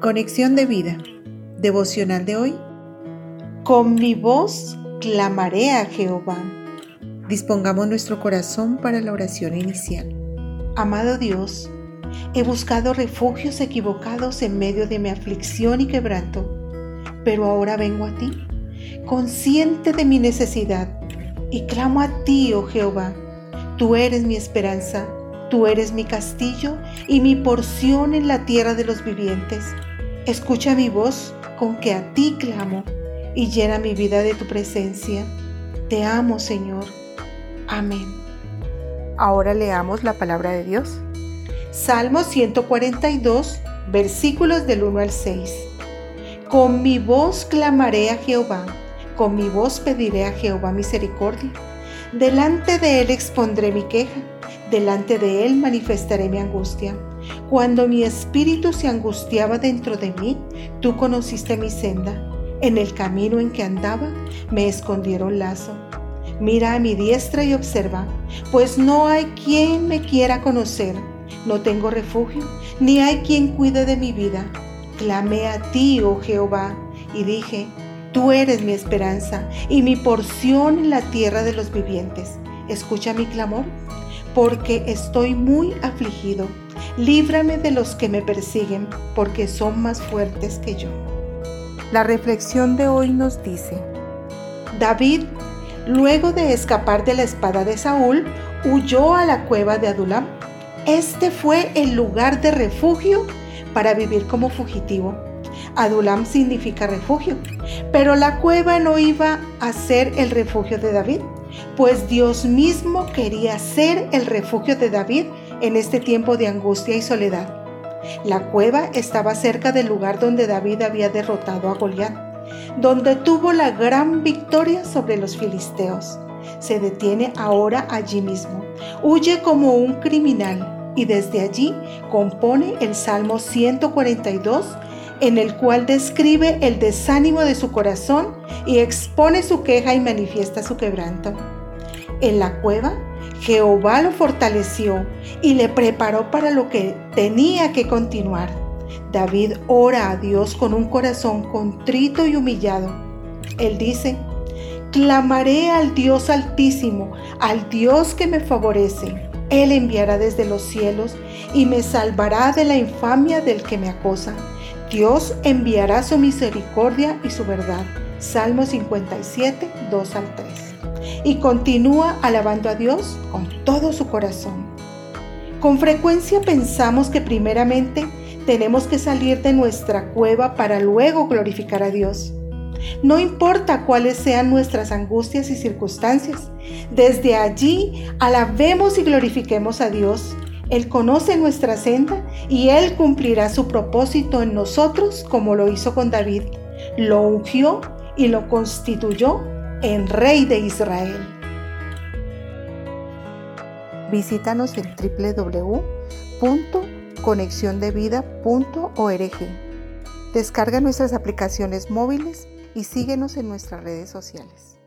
Conexión de vida. Devocional de hoy. Con mi voz clamaré a Jehová. Dispongamos nuestro corazón para la oración inicial. Amado Dios, he buscado refugios equivocados en medio de mi aflicción y quebranto, pero ahora vengo a ti, consciente de mi necesidad, y clamo a ti, oh Jehová. Tú eres mi esperanza, tú eres mi castillo y mi porción en la tierra de los vivientes. Escucha mi voz con que a ti clamo y llena mi vida de tu presencia. Te amo, Señor. Amén. Ahora leamos la palabra de Dios. Salmo 142, versículos del 1 al 6. Con mi voz clamaré a Jehová, con mi voz pediré a Jehová misericordia. Delante de él expondré mi queja delante de Él manifestaré mi angustia. Cuando mi espíritu se angustiaba dentro de mí, tú conociste mi senda. En el camino en que andaba, me escondieron lazo. Mira a mi diestra y observa, pues no hay quien me quiera conocer. No tengo refugio, ni hay quien cuide de mi vida. Clamé a ti, oh Jehová, y dije, Tú eres mi esperanza y mi porción en la tierra de los vivientes. Escucha mi clamor porque estoy muy afligido. Líbrame de los que me persiguen, porque son más fuertes que yo. La reflexión de hoy nos dice, David, luego de escapar de la espada de Saúl, huyó a la cueva de Adulam. Este fue el lugar de refugio para vivir como fugitivo. Adulam significa refugio, pero la cueva no iba a ser el refugio de David pues Dios mismo quería ser el refugio de David en este tiempo de angustia y soledad. La cueva estaba cerca del lugar donde David había derrotado a Goliat, donde tuvo la gran victoria sobre los filisteos. Se detiene ahora allí mismo, huye como un criminal y desde allí compone el Salmo 142 en el cual describe el desánimo de su corazón y expone su queja y manifiesta su quebranto. En la cueva, Jehová lo fortaleció y le preparó para lo que tenía que continuar. David ora a Dios con un corazón contrito y humillado. Él dice, clamaré al Dios altísimo, al Dios que me favorece. Él enviará desde los cielos y me salvará de la infamia del que me acosa Dios enviará su misericordia y su verdad. Salmo 57, 2 al 3. Y continúa alabando a Dios con todo su corazón. Con frecuencia pensamos que primeramente tenemos que salir de nuestra cueva para luego glorificar a Dios. No importa cuáles sean nuestras angustias y circunstancias, desde allí alabemos y glorifiquemos a Dios él conoce nuestra senda y Él cumplirá su propósito en nosotros como lo hizo con David. Lo ungió y lo constituyó en rey de Israel. Visítanos en www.conexiondevida.org. Descarga nuestras aplicaciones móviles y síguenos en nuestras redes sociales.